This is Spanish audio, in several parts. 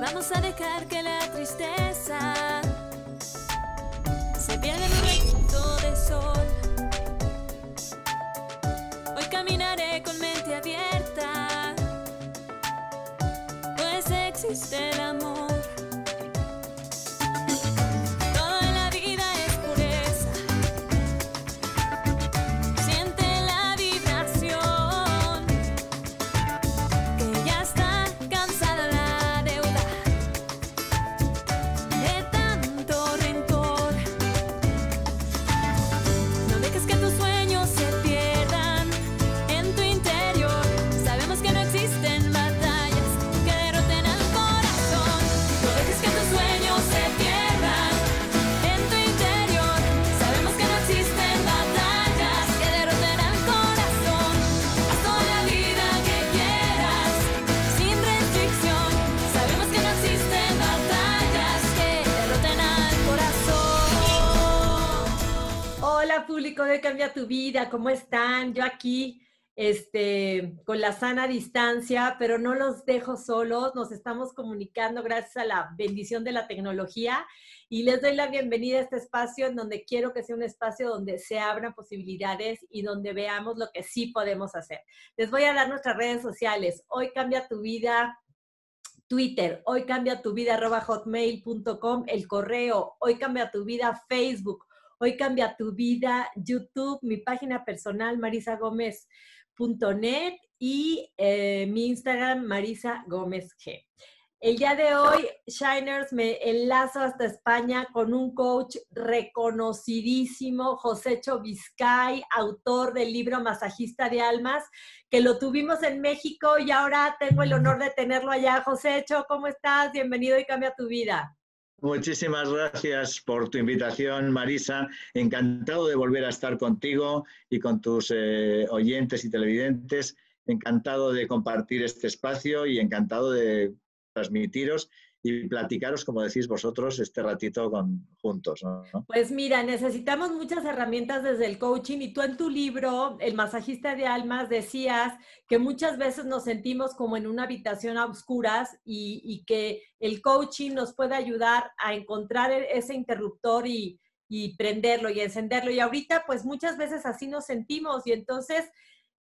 vamos a dejar que la tristeza se pierda en un rayito de sol. Hoy caminaré con mente abierta, pues existe tu Vida, ¿cómo están? Yo aquí, este, con la sana distancia, pero no los dejo solos, nos estamos comunicando gracias a la bendición de la tecnología y les doy la bienvenida a este espacio en donde quiero que sea un espacio donde se abran posibilidades y donde veamos lo que sí podemos hacer. Les voy a dar nuestras redes sociales. Hoy Cambia tu Vida Twitter, hoy cambia tu vida hotmail.com, el correo, hoy cambia tu vida Facebook, hoy cambia tu vida YouTube, mi página personal marisagomez.net y eh, mi Instagram Marisa Gómez G. El día de hoy, Shiners, me enlazo hasta España con un coach reconocidísimo, Josécho Vizcay, autor del libro Masajista de Almas, que lo tuvimos en México y ahora tengo el honor de tenerlo allá. Josécho, ¿cómo estás? Bienvenido y cambia tu vida. Muchísimas gracias por tu invitación, Marisa. Encantado de volver a estar contigo y con tus eh, oyentes y televidentes. Encantado de compartir este espacio y encantado de transmitiros y platicaros, como decís vosotros, este ratito con, juntos. Pues mira, necesitamos muchas herramientas desde el coaching y tú en tu libro, El masajista de almas, decías que muchas veces nos sentimos como en una habitación a oscuras y, y que el coaching nos puede ayudar a encontrar e, ese interruptor y, y prenderlo y encenderlo. Y ahorita pues muchas veces así nos sentimos y entonces,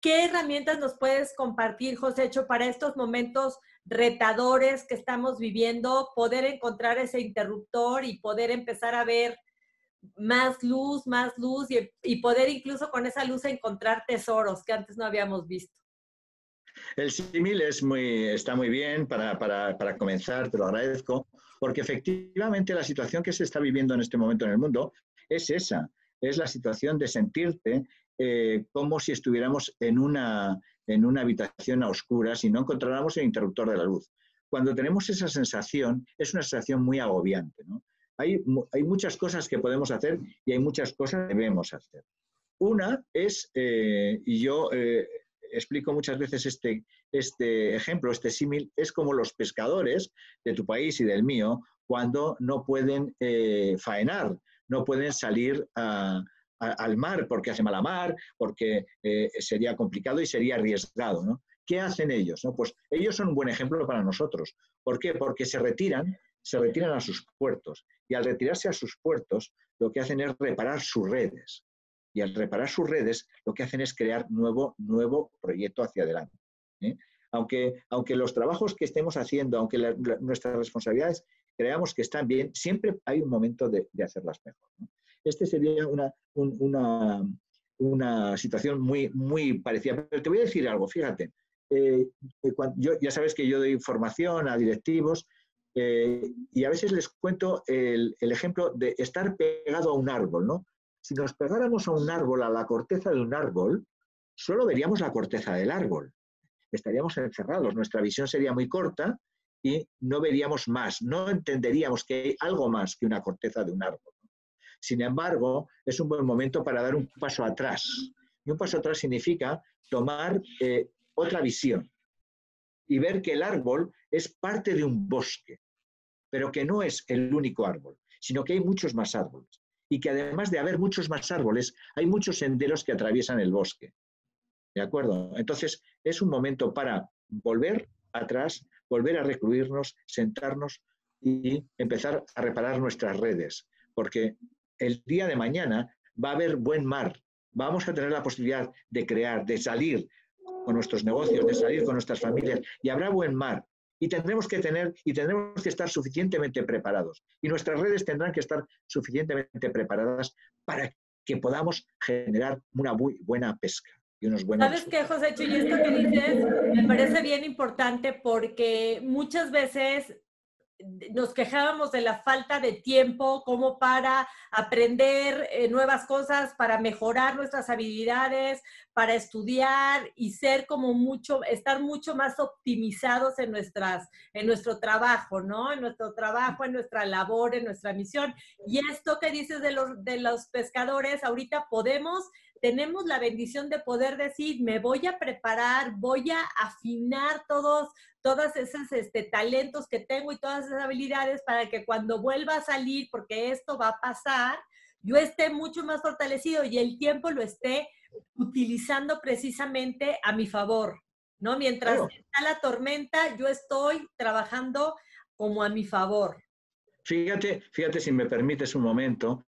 ¿qué herramientas nos puedes compartir, José, hecho para estos momentos retadores que estamos viviendo, poder encontrar ese interruptor y poder empezar a ver más luz, más luz y, y, poder incluso con esa luz encontrar tesoros que antes no habíamos visto. El símil es muy, está muy bien para, para, para, comenzar, te lo agradezco, porque efectivamente la situación que se está viviendo en este momento en el mundo es esa, es la situación de sentirte eh, como si estuviéramos en una, en una habitación a oscuras y no encontráramos el interruptor de la luz. Cuando tenemos esa sensación, es una sensación muy agobiante. ¿no? Hay, hay, muchas cosas que podemos hacer y hay muchas cosas que debemos hacer. Una es, eh, y yo eh, explico muchas veces este, este ejemplo, este símil, es como los pescadores de tu país y del mío cuando no pueden eh, faenar, no pueden salir a, al mar porque hace mala mar, porque eh, sería complicado y sería arriesgado. ¿no? ¿Qué hacen ellos? No? Pues ellos son un buen ejemplo para nosotros. ¿Por qué? Porque se retiran, se retiran a sus puertos y al retirarse a sus puertos lo que hacen es reparar sus redes. Y al reparar sus redes lo que hacen es crear nuevo, nuevo proyecto hacia adelante. ¿eh? Aunque, aunque los trabajos que estemos haciendo, aunque la, la, nuestras responsabilidades creamos que están bien, siempre hay un momento de, de hacerlas mejor. ¿no? Este sería una, un, una, una, situación muy, muy parecida. Pero te voy a decir algo, fíjate. Eh, yo, ya sabes que yo doy formación a directivos eh, y a veces les cuento el, el, ejemplo de estar pegado a un árbol, ¿no? Si nos pegáramos a un árbol, a la corteza de un árbol, solo veríamos la corteza del árbol. Estaríamos encerrados, nuestra visión sería muy corta y no veríamos más, no entenderíamos que hay algo más que una corteza de un árbol. Sin embargo, es un buen momento para dar un paso atrás. Y un paso atrás significa tomar eh, otra visión y ver que el árbol es parte de un bosque, pero que no es el único árbol, sino que hay muchos más árboles. Y que además de haber muchos más árboles, hay muchos senderos que atraviesan el bosque. ¿De acuerdo? Entonces, es un momento para volver atrás, volver a recluirnos, sentarnos y empezar a reparar nuestras redes, porque el día de mañana va a haber buen mar, vamos a tener la posibilidad de crear, de salir con nuestros negocios, de salir con nuestras familias, y habrá buen mar. Y tendremos que tener y tendremos que estar suficientemente preparados. Y nuestras redes tendrán que estar suficientemente preparadas para que podamos generar una muy buena pesca. Y unos buenos ¿Sabes qué, José Chuy? Esto que dices me parece bien importante porque muchas veces nos quejábamos de la falta de tiempo como para aprender eh, nuevas cosas, para mejorar nuestras habilidades, para estudiar y ser como mucho, estar mucho más optimizados en nuestras, en nuestro trabajo, ¿no? En nuestro trabajo, en nuestra labor, en nuestra misión. Y esto que dices de los, de los pescadores, ahorita podemos tenemos la bendición de poder decir, me voy a preparar, voy a afinar todos, todos esos este, talentos que tengo y todas esas habilidades para que cuando vuelva a salir, porque esto va a pasar, yo esté mucho más fortalecido y el tiempo lo esté utilizando precisamente a mi favor, ¿no? Mientras está la tormenta, yo estoy trabajando como a mi favor. Fíjate, fíjate si me permites un momento,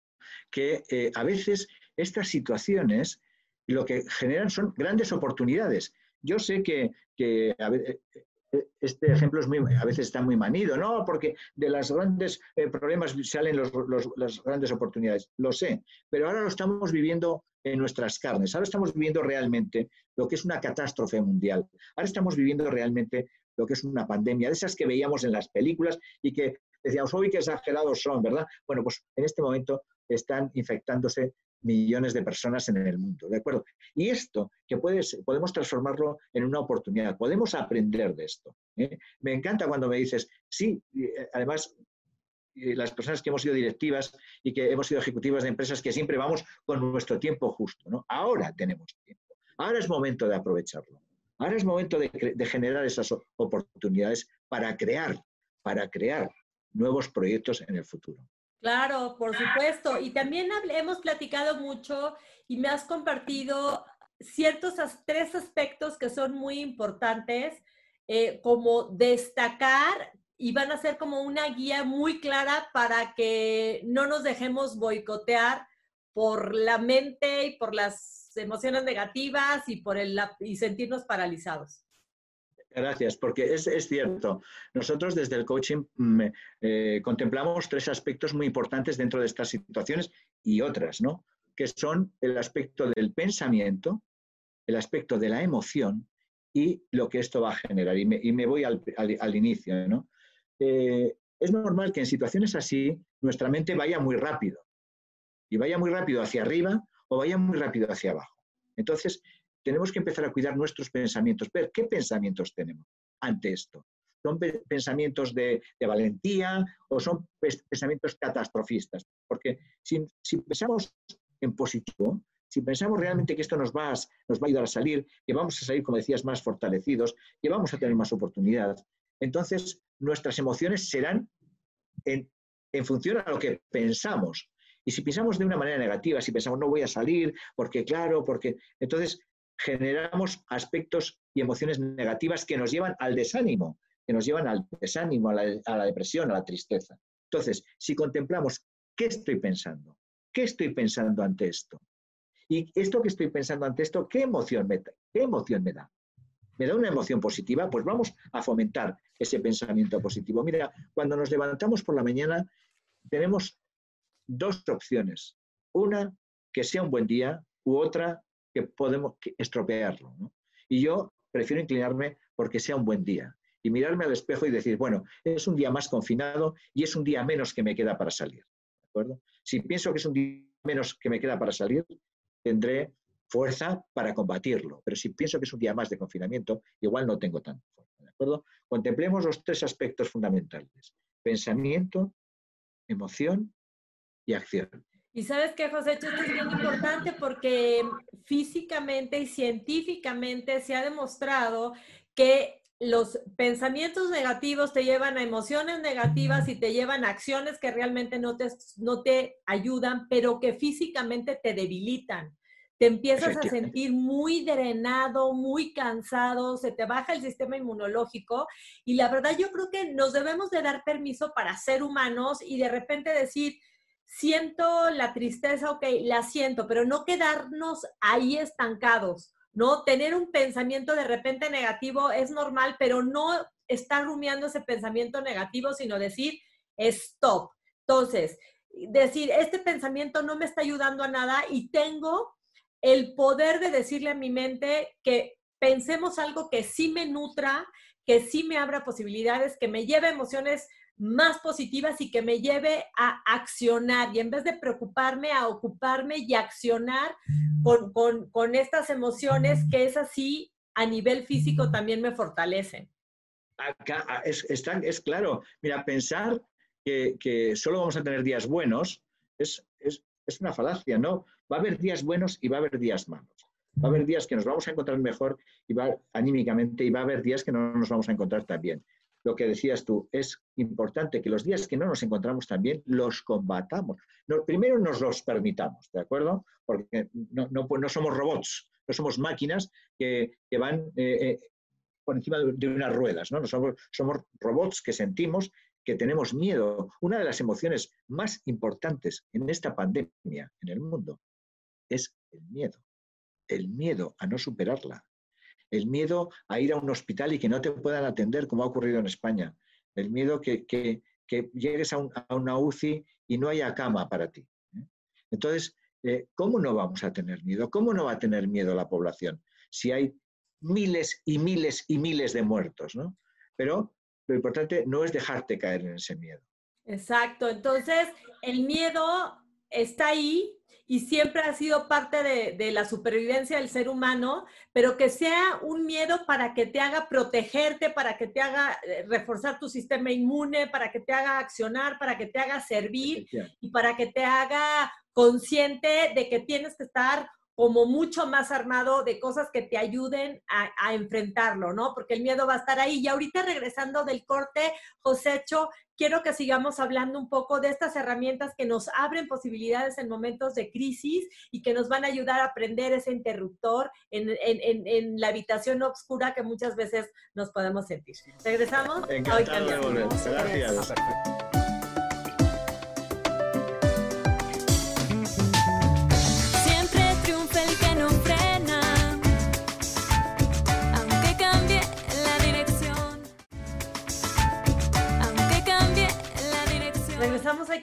que eh, a veces estas situaciones lo que generan son grandes oportunidades. Yo sé que, eh, eh, este ejemplo es muy, a veces está muy manido, ¿no? Porque de los grandes eh, problemas salen las grandes oportunidades. Lo sé, pero ahora lo estamos viviendo en nuestras carnes. Ahora estamos viviendo realmente lo que es una catástrofe mundial. Ahora estamos viviendo realmente lo que es una pandemia, de esas que veíamos en las películas y que decíamos, uy, qué exagerados son, ¿verdad? Bueno, pues en este momento están infectándose millones de personas en el mundo, ¿de acuerdo? Y esto, que puedes, podemos transformarlo en una oportunidad, podemos aprender de esto. ¿eh? Me encanta cuando me dices, sí, eh, además, las personas que hemos sido directivas y que hemos sido ejecutivas de empresas que siempre vamos con nuestro tiempo justo, ¿no? Ahora tenemos tiempo, ahora es momento de aprovecharlo, ahora es momento de, de generar esas oportunidades para crear, para crear nuevos proyectos en el futuro. Claro, por supuesto. Y también hemos platicado mucho y me has compartido ciertos tres aspectos que son muy importantes, eh, como destacar y van a ser como una guía muy clara para que no nos dejemos boicotear por la mente y por las emociones negativas y por el y sentirnos paralizados. Gracias, porque es, cierto. Nosotros desde el coaching mm, eh, contemplamos tres aspectos muy importantes dentro de estas situaciones y otras, ¿no? Que son el aspecto del pensamiento, el aspecto de la emoción y lo que esto va a generar. Y me, voy al, inicio, ¿no? Eh, es normal que en situaciones así nuestra mente vaya muy rápido. Y vaya muy rápido hacia arriba o vaya muy rápido hacia abajo. Entonces, tenemos que empezar a cuidar nuestros pensamientos, ver qué pensamientos tenemos ante esto. ¿Son pensamientos de, valentía o son pensamientos catastrofistas? Porque si, pensamos en positivo, si pensamos realmente que esto nos va, a, nos va a ayudar a salir, que vamos a salir, como decías, más fortalecidos, que vamos a tener más oportunidades, entonces nuestras emociones serán en, en función a lo que pensamos. Y si pensamos de una manera negativa, si pensamos no voy a salir, porque claro, porque entonces generamos aspectos y emociones negativas que nos llevan al desánimo, que nos llevan al desánimo, a la, depresión, a la tristeza. Entonces, si contemplamos qué estoy pensando, qué estoy pensando ante esto, y esto que estoy pensando ante esto, ¿qué emoción me, qué emoción me da? ¿Me da una emoción positiva? Pues vamos a fomentar ese pensamiento positivo. Mira, cuando nos levantamos por la mañana, tenemos dos opciones. Una, que sea un buen día, u otra, que podemos estropearlo. Y yo prefiero inclinarme porque sea un buen día y mirarme al espejo y decir, bueno, es un día más confinado y es un día menos que me queda para salir. ¿de acuerdo? Si pienso que es un día menos que me queda para salir, tendré fuerza para combatirlo. Pero si pienso que es un día más de confinamiento, igual no tengo tanta fuerza. ¿De acuerdo? Contemplemos los tres aspectos fundamentales. Pensamiento, emoción y acción. Y sabes qué, José, esto es bien importante porque físicamente y científicamente se ha demostrado que los pensamientos negativos te llevan a emociones negativas y te llevan a acciones que realmente no te, no te ayudan, pero que físicamente te debilitan. Te empiezas a sentir muy drenado, muy cansado, se te baja el sistema inmunológico y la verdad yo creo que nos debemos de dar permiso para ser humanos y de repente decir, siento la tristeza, ok, la siento, pero no quedarnos ahí estancados, ¿no? Tener un pensamiento de repente negativo es normal, pero no estar rumiando ese pensamiento negativo, sino decir, stop. Entonces, decir, este pensamiento no me está ayudando a nada y tengo el poder de decirle a mi mente que pensemos algo que sí me nutra, que sí me abra posibilidades, que me lleve emociones más positivas y que me lleve a accionar y en vez de preocuparme, a ocuparme y accionar con, con, con estas emociones que es así a nivel físico también me fortalecen. Acá, ah, es, claro, mira, pensar que, que solo vamos a tener días buenos es, es, es una falacia, ¿no? Va a haber días buenos y va a haber días malos. Va a haber días que nos vamos a encontrar mejor y va, anímicamente y va a haber días que no nos vamos a encontrar tan bien. Lo que decías tú, es importante que los días que no nos encontramos tan bien los combatamos. No, primero nos los permitamos, ¿de acuerdo? Porque no, no, pues no somos robots, no somos máquinas que, que van eh, eh, por encima de, unas ruedas, ¿no? No somos robots que sentimos que tenemos miedo. Una de las emociones más importantes en esta pandemia en el mundo es el miedo. El miedo a no superarla. El miedo a ir a un hospital y que no te puedan atender, como ha ocurrido en España. El miedo que, que, que llegues a, un, a, una UCI y no haya cama para ti. ¿eh? Entonces, eh, ¿cómo no vamos a tener miedo? ¿Cómo no va a tener miedo la población si hay miles y miles y miles de muertos? ¿no? Pero lo importante no es dejarte caer en ese miedo. Exacto, entonces el miedo está ahí y siempre ha sido parte de, de, la supervivencia del ser humano, pero que sea un miedo para que te haga protegerte, para que te haga eh, reforzar tu sistema inmune, para que te haga accionar, para que te haga servir y para que te haga consciente de que tienes que estar como mucho más armado de cosas que te ayuden a, a, enfrentarlo, ¿no? Porque el miedo va a estar ahí. Y ahorita regresando del corte, Josécho, quiero que sigamos hablando un poco de estas herramientas que nos abren posibilidades en momentos de crisis y que nos van a ayudar a aprender ese interruptor en, en, en, en la habitación oscura que muchas veces nos podemos sentir. ¿Regresamos? Encantado de volver. Gracias. Regresamos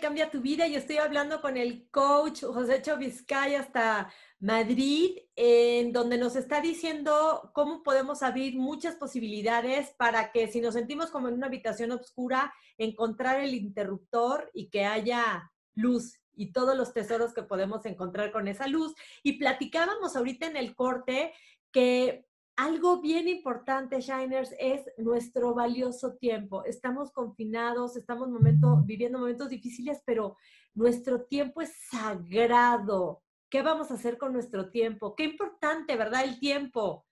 Cambia tu Vida y estoy hablando con el coach José Vizcaya hasta Madrid, en donde nos está diciendo cómo podemos abrir muchas posibilidades para que si nos sentimos como en una habitación oscura, encontrar el interruptor y que haya luz y todos los tesoros que podemos encontrar con esa luz. Y platicábamos ahorita en el corte que algo bien importante, Shiners, es nuestro valioso tiempo. Estamos confinados, estamos momento, viviendo momentos difíciles, pero nuestro tiempo es sagrado. ¿Qué vamos a hacer con nuestro tiempo? Qué importante, ¿verdad? El tiempo.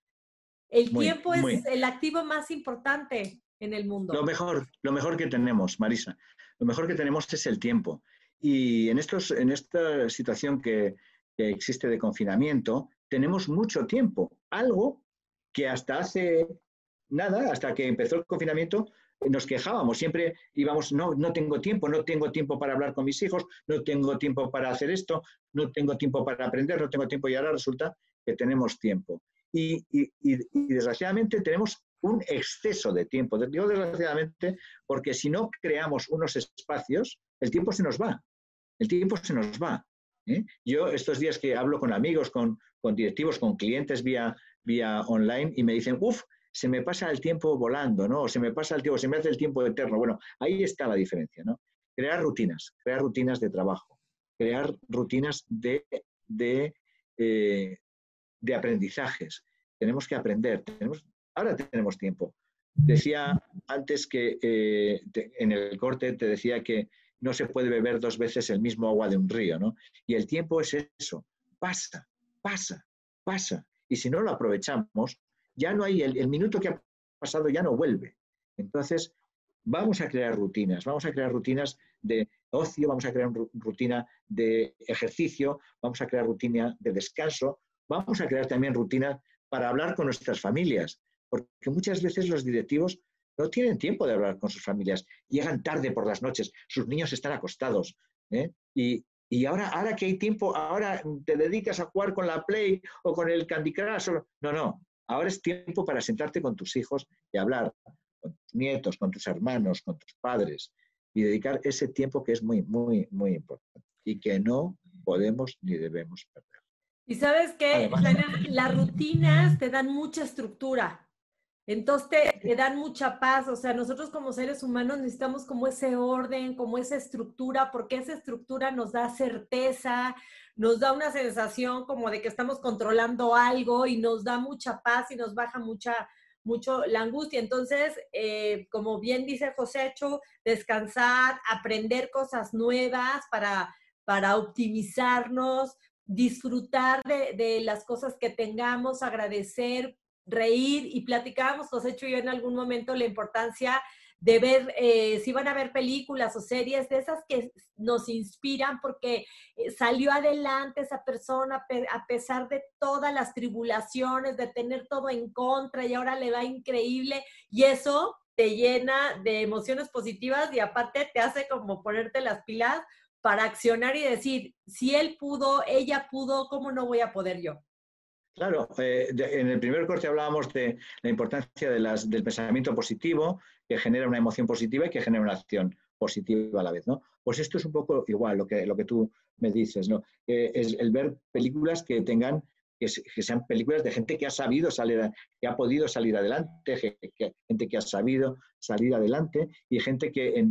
El muy, tiempo es muy. el activo más importante en el mundo. Lo mejor, lo mejor que tenemos, Marisa, lo mejor que tenemos es el tiempo. Y en, estos, en esta situación que, que existe de confinamiento, tenemos mucho tiempo. Algo que hasta hace nada, hasta que empezó el confinamiento, nos quejábamos, siempre íbamos, no, no tengo tiempo, no tengo tiempo para hablar con mis hijos, no tengo tiempo para hacer esto, no tengo tiempo para aprender, no tengo tiempo y ahora resulta que tenemos tiempo. Y, y, y, desgraciadamente tenemos un exceso de tiempo. Digo desgraciadamente porque si no creamos unos espacios, el tiempo se nos va, el tiempo se nos va. ¿eh? Yo estos días que hablo con amigos, con, con directivos, con clientes vía, vía online y me dicen, uff, se me pasa el tiempo volando, ¿no? Se me pasa el tiempo, se me hace el tiempo eterno. Bueno, ahí está la diferencia, ¿no? Crear rutinas, crear rutinas de trabajo, crear rutinas de, de, eh, de aprendizajes. Tenemos que aprender, tenemos, ahora tenemos tiempo. Decía antes que eh, en el corte te decía que no se puede beber dos veces el mismo agua de un río, ¿no? Y el tiempo es eso, pasa, pasa, pasa. Y si no lo aprovechamos, ya no hay, el, minuto que ha pasado ya no vuelve. Entonces, vamos a crear rutinas, vamos a crear rutinas de ocio, vamos a crear rutina de ejercicio, vamos a crear rutina de descanso, vamos a crear también rutinas para hablar con nuestras familias, porque muchas veces los directivos no tienen tiempo de hablar con sus familias, llegan tarde por las noches, sus niños están acostados. ¿eh? Y, y ahora, ahora que hay tiempo, ahora te dedicas a jugar con la Play o con el Candy Crush. No, no. Ahora es tiempo para sentarte con tus hijos y hablar con tus nietos, con tus hermanos, con tus padres y dedicar ese tiempo que es muy, muy, muy importante y que no podemos ni debemos perder. Y sabes que las rutinas te dan mucha estructura. Entonces te, dan mucha paz, o sea, nosotros como seres humanos necesitamos como ese orden, como esa estructura, porque esa estructura nos da certeza, nos da una sensación como de que estamos controlando algo y nos da mucha paz y nos baja mucha, mucho la angustia. Entonces, eh, como bien dice Josécho, descansar, aprender cosas nuevas para, para optimizarnos, disfrutar de, de, las cosas que tengamos, agradecer, reír y platicábamos, hecho yo en algún momento la importancia de ver eh, si van a ver películas o series de esas que nos inspiran porque eh, salió adelante esa persona a pesar de todas las tribulaciones, de tener todo en contra y ahora le va increíble y eso te llena de emociones positivas y aparte te hace como ponerte las pilas para accionar y decir, si él pudo, ella pudo, ¿cómo no voy a poder yo? Claro, eh, en el primer corte hablábamos de la importancia del pensamiento positivo, que genera una emoción positiva y que genera una acción positiva a la vez, ¿no? Pues esto es un poco igual lo que, lo que tú me dices, ¿no? es el ver películas que tengan, que, sean películas de gente que ha sabido salir, que ha podido salir adelante, gente que ha sabido salir adelante y gente que,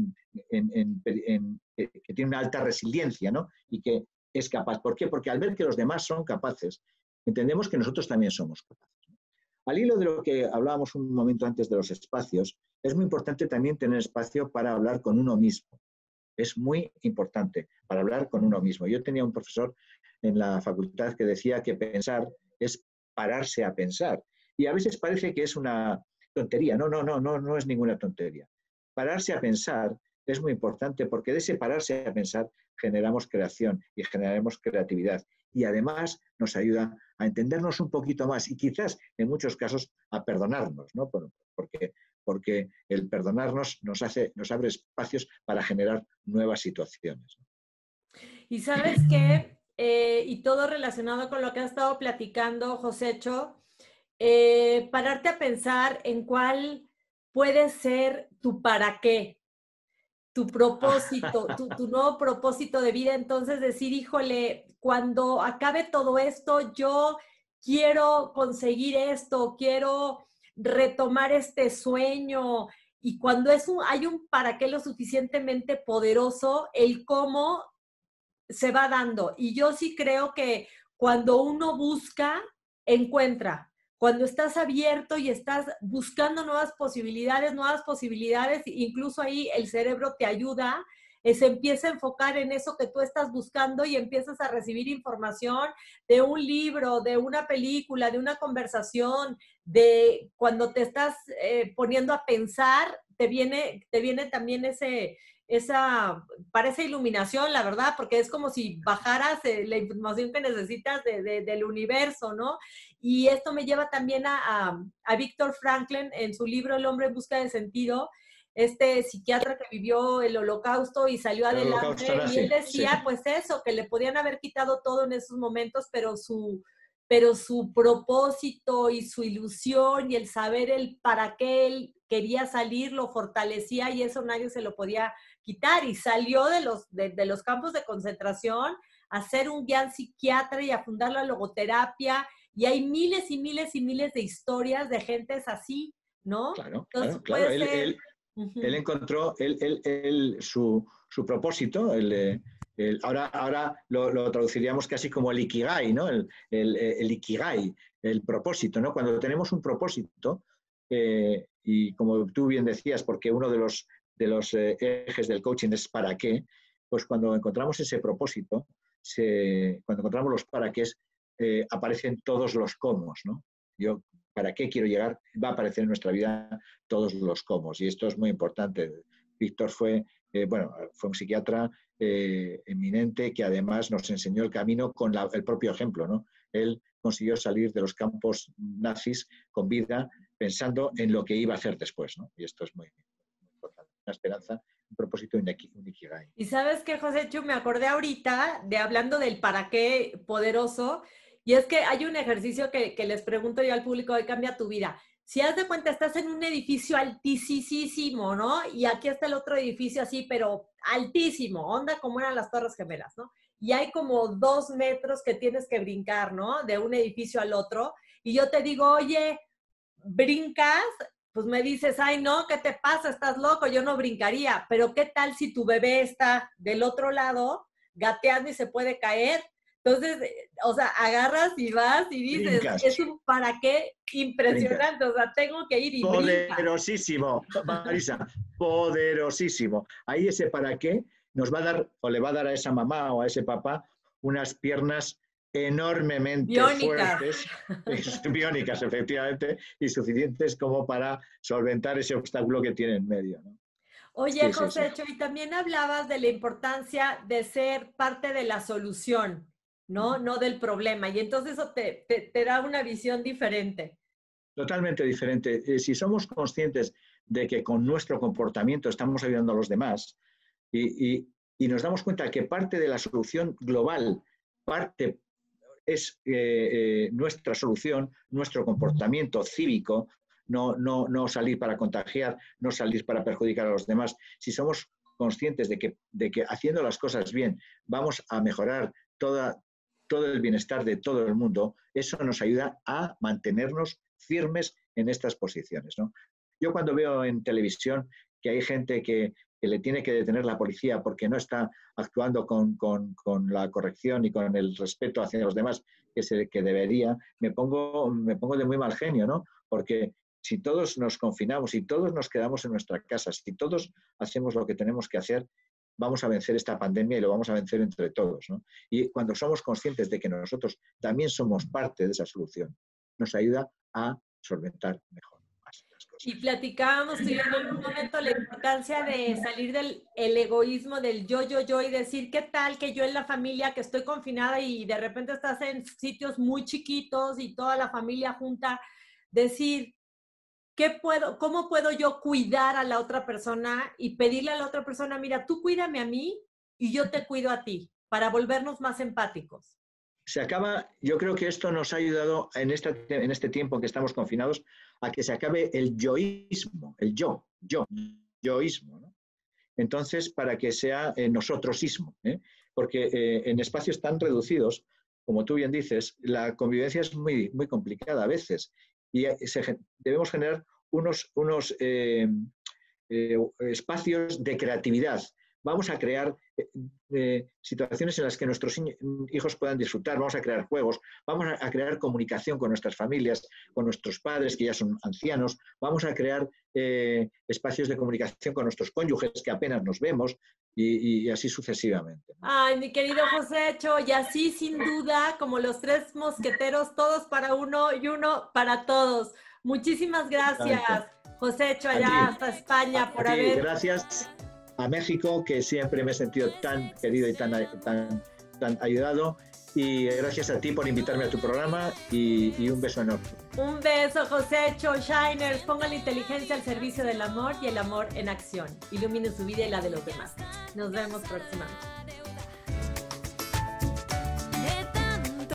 que tiene una alta resiliencia, ¿no? Y que es capaz. ¿Por qué? Porque al ver que los demás son capaces entendemos que nosotros también somos capaces. Al hilo de lo que hablábamos un momento antes de los espacios, es muy importante también tener espacio para hablar con uno mismo. Es muy importante para hablar con uno mismo. Yo tenía un profesor en la facultad que decía que pensar es pararse a pensar. Y a veces parece que es una tontería. No, no, no, no, no es ninguna tontería. Pararse a pensar es muy importante porque de ese pararse a pensar generamos creación y generaremos creatividad y además nos ayuda a entendernos un poquito más y quizás en muchos casos a perdonarnos, ¿no? Porque, porque el perdonarnos nos, hace, nos abre espacios para generar nuevas situaciones. Y sabes qué, eh, y todo relacionado con lo que has estado platicando, Josécho, eh, pararte a pensar en cuál puede ser tu para qué, tu propósito, tu, tu, nuevo propósito de vida. Entonces decir, híjole, cuando acabe todo esto, yo quiero conseguir esto, quiero retomar este sueño. Y cuando es un, hay un para qué lo suficientemente poderoso, el cómo se va dando. Y yo sí creo que cuando uno busca, encuentra. Cuando estás abierto y estás buscando nuevas posibilidades, nuevas posibilidades, incluso ahí el cerebro te ayuda eh, se empieza a enfocar en eso que tú estás buscando y empiezas a recibir información de un libro, de una película, de una conversación, de cuando te estás eh, poniendo a pensar, te viene, te viene también ese, esa, parece iluminación, la verdad, porque es como si bajaras eh, la información que necesitas del universo, ¿no? Y esto me lleva también a, a, a Víctor Franklin en su libro El hombre en busca de sentido, este psiquiatra que vivió el holocausto y salió adelante. y él decía, pues eso, que le podían haber quitado todo en esos momentos, pero su, pero su propósito y su ilusión y el saber el para qué él quería salir lo fortalecía y eso nadie se lo podía quitar. Y salió de los, de, los campos de concentración a ser un gran psiquiatra y a fundar la logoterapia. Y hay miles y miles y miles de historias de gentes así, ¿no? Claro, claro, claro. Él, él encontró su, propósito, el, ahora, ahora lo, traduciríamos casi como el ikigai, ¿no? El, ikigai, el propósito, ¿no? Cuando tenemos un propósito, eh, y como tú bien decías, porque uno de los, de los eh, ejes del coaching es para qué, pues cuando encontramos ese propósito, cuando encontramos los para qué, eh, aparecen todos los cómo, ¿no? Yo para qué quiero llegar, va a aparecer en nuestra vida todos los cómo. Y esto es muy importante. Víctor fue, eh, bueno, fue un psiquiatra eminente que además nos enseñó el camino con el propio ejemplo, ¿no? él consiguió salir de los campos nazis con vida pensando en lo que iba a hacer después. ¿no? Y esto es muy. Una esperanza, un propósito un ikigai. Y sabes que, José Chu, me acordé ahorita de hablando del para qué poderoso. Y es que hay un ejercicio que, que les pregunto yo al público hoy, cambia tu vida. Si haz de cuenta, estás en un edificio altísimo, ¿no? Y aquí está el otro edificio así, pero altísimo, onda como eran las Torres Gemelas, ¿no? Y hay como dos metros que tienes que brincar, ¿no? De un edificio al otro. Y yo te digo, oye, brincas, pues me dices, ay, no, ¿qué te pasa? Estás loco, yo no brincaría. Pero ¿qué tal si tu bebé está del otro lado, gateando y se puede caer? Entonces, eh, o sea, agarras y vas y dices, es un para qué impresionante, o sea, tengo que ir y Poderosísimo, Marisa, poderosísimo. Ahí ese para qué nos va a dar, o le va a dar a esa mamá o a ese papá, unas piernas enormemente fuertes, biónicas efectivamente, y suficientes como para solventar ese obstáculo que tiene en medio. Oye, José, y también hablabas de la importancia de ser parte de la solución, ¿no? No del problema. Y entonces eso te, da una visión diferente. Totalmente diferente. Eh, si somos conscientes de que con nuestro comportamiento estamos ayudando a los demás y, y nos damos cuenta que parte de la solución global, parte es eh, eh, nuestra solución, nuestro comportamiento cívico, no, no, no, salir para contagiar, no salir para perjudicar a los demás. Si somos conscientes de que, de que haciendo las cosas bien vamos a mejorar toda, todo el bienestar de todo el mundo, eso nos ayuda a mantenernos firmes en estas posiciones. Yo cuando veo en televisión que hay gente que que le tiene que detener la policía porque no está actuando con, la corrección y con el respeto hacia los demás que, se, que debería, me pongo, me pongo de muy mal genio, ¿no? Porque si todos nos confinamos, si todos nos quedamos en nuestra casa, si todos hacemos lo que tenemos que hacer, vamos a vencer esta pandemia y lo vamos a vencer entre todos. ¿no? Y cuando somos conscientes de que nosotros también somos parte de esa solución, nos ayuda a solventar mejor. Y platicábamos tú en momento la importancia de salir del el egoísmo del yo, yo, yo y decir, ¿qué tal que yo en la familia que estoy confinada y de repente estás en sitios muy chiquitos y toda la familia junta, decir, ¿qué puedo, cómo puedo yo cuidar a la otra persona y pedirle a la otra persona, mira, tú cuídame a mí y yo te cuido a ti, para volvernos más empáticos? Se acaba, yo creo que esto nos ha ayudado en, en este tiempo en que estamos confinados a que se acabe el yoísmo, el yo, yo, yoísmo. Entonces, para que sea eh, nosotrosismo, ¿eh? porque eh, en espacios tan reducidos, como tú bien dices, la convivencia es muy, muy complicada a veces y debemos generar unos, unos espacios de creatividad. Vamos a crear situaciones en las que nuestros hijos puedan disfrutar, vamos a crear juegos, vamos a, crear comunicación con nuestras familias, con nuestros padres que ya son ancianos, vamos a crear eh, espacios de comunicación con nuestros cónyuges que apenas nos vemos y, así sucesivamente. Ay, mi querido José y así sin duda, como los tres mosqueteros, todos para uno y uno para todos. Muchísimas gracias, José Echo, allá hasta España, por haber... Gracias a México, que siempre me he sentido tan querido y tan, tan, tan ayudado. Y gracias a ti por invitarme a tu programa y, un beso enorme. Un beso, José Cho Shiners. Ponga la inteligencia al servicio del amor y el amor en acción. Ilumine su vida y la de los demás. Nos vemos próximamente.